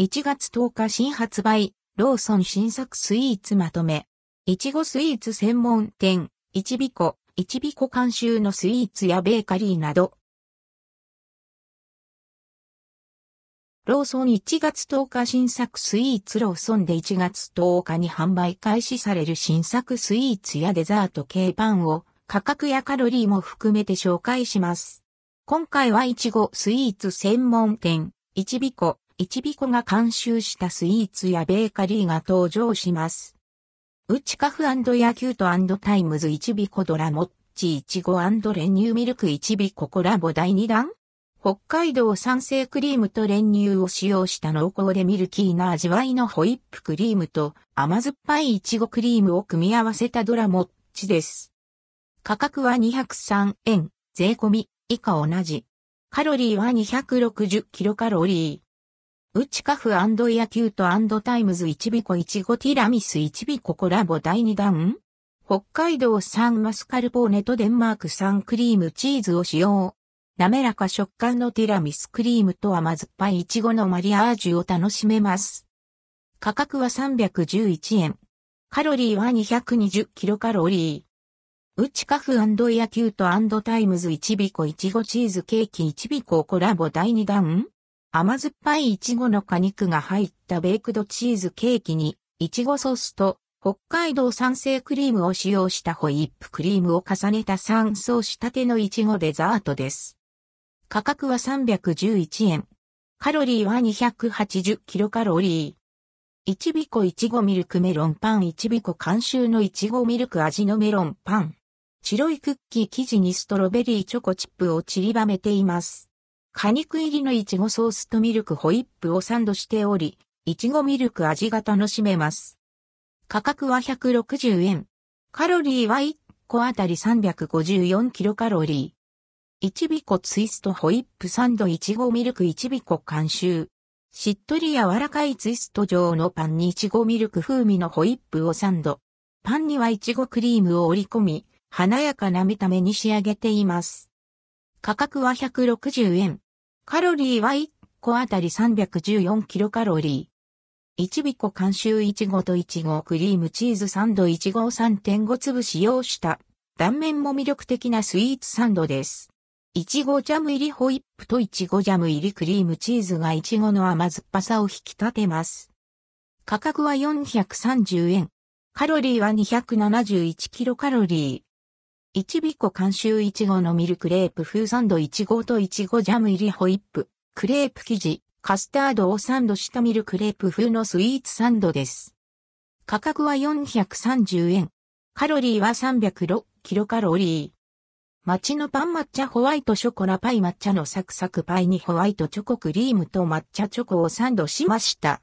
1月10日新発売、ローソン新作スイーツまとめ。いちごスイーツ専門店、いちびこ、いちびこ監修のスイーツやベーカリーなど。ローソン1月10日新作スイーツローソンで1月10日に販売開始される新作スイーツやデザート系パンを価格やカロリーも含めて紹介します。今回はいちごスイーツ専門店、いちびこ、いちびこが監修したスイーツやベーカリーが登場します。ウチカフ e acute times いちびこドラモッチいちご練乳ミルクいちびこコラボ第2弾北海道産生クリームと練乳を使用した濃厚でミルキーな味わいのホイップクリームと甘酸っぱいいちごクリームを組み合わせたドラモッチです。価格は203円、税込み、以下同じ。カロリーは260キロカロリー。ウチカフ e acute times いちびこいちごティラミスいちびこコラボ第2弾北海道産マスカルポーネとデンマーク産クリームチーズを使用。滑らか食感のティラミスクリームと甘酸っぱいイチゴのマリアージュを楽しめます。価格は311円。カロリーは220キロカロリー。ウチカフ e acute times いちびこいちごチーズケーキいちびこコラボ第2弾甘酸っぱいいちごの果肉が入ったベークドチーズケーキに、いちごソースと北海道産生クリームを使用したホイップクリームを重ねた3層仕立てのいちごデザートです。価格は311円。カロリーは280キロカロリー。1ビコいちごミルクメロンパン1ビコ監修のいちごミルク味のメロンパン。白いクッキー生地にストロベリーチョコチップを散りばめています。果肉入りのいちごソースとミルクホイップをサンドしており、いちごミルク味が楽しめます。価格は160円。カロリーは1個あたり354キロカロリー。いちびこツイストホイップサンドいちごミルクいちびこ監修。しっとり柔らかいツイスト状のパンにいちごミルク風味のホイップをサンド。パンにはいちごクリームを折り込み、華やかな見た目に仕上げています。価格は160円。カロリーは1個あたり314キロカロリー。1ビコ監修いちごといちごクリームチーズサンドいちごを3.5粒使用した断面も魅力的なスイーツサンドです。いちごジャム入りホイップといちごジャム入りクリームチーズがいちごの甘酸っぱさを引き立てます。価格は430円。カロリーは271キロカロリー。いちびこ監修いちごのミルクレープ風サンドいちごといちごジャム入りホイップ、クレープ生地、カスタードをサンドしたミルクレープ風のスイーツサンドです。価格は430円。カロリーは306キロカロリー。街のパン抹茶ホワイトショコラパイ抹茶のサクサクパイにホワイトチョコクリームと抹茶チョコをサンドしました。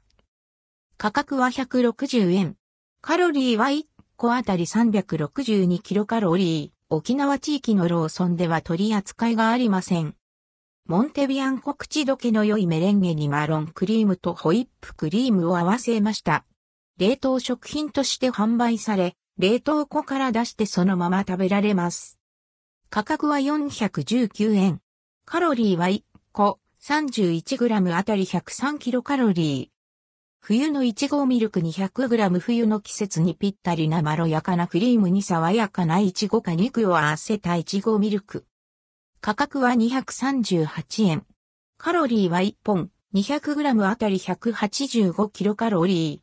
価格は160円。カロリーは1個あたり362キロカロリー。沖縄地域のローソンでは取り扱いがありません。モンテビアンコ口どけの良いメレンゲにマロンクリームとホイップクリームを合わせました。冷凍食品として販売され、冷凍庫から出してそのまま食べられます。価格は419円。カロリーは1個 31g あたり103キロカロリー。冬のいちごミルク 200g 冬の季節にぴったりなまろやかなクリームに爽やかないちご果肉を合わせたいちごミルク。価格は238円。カロリーは1本 200g あたり185キロカロリー。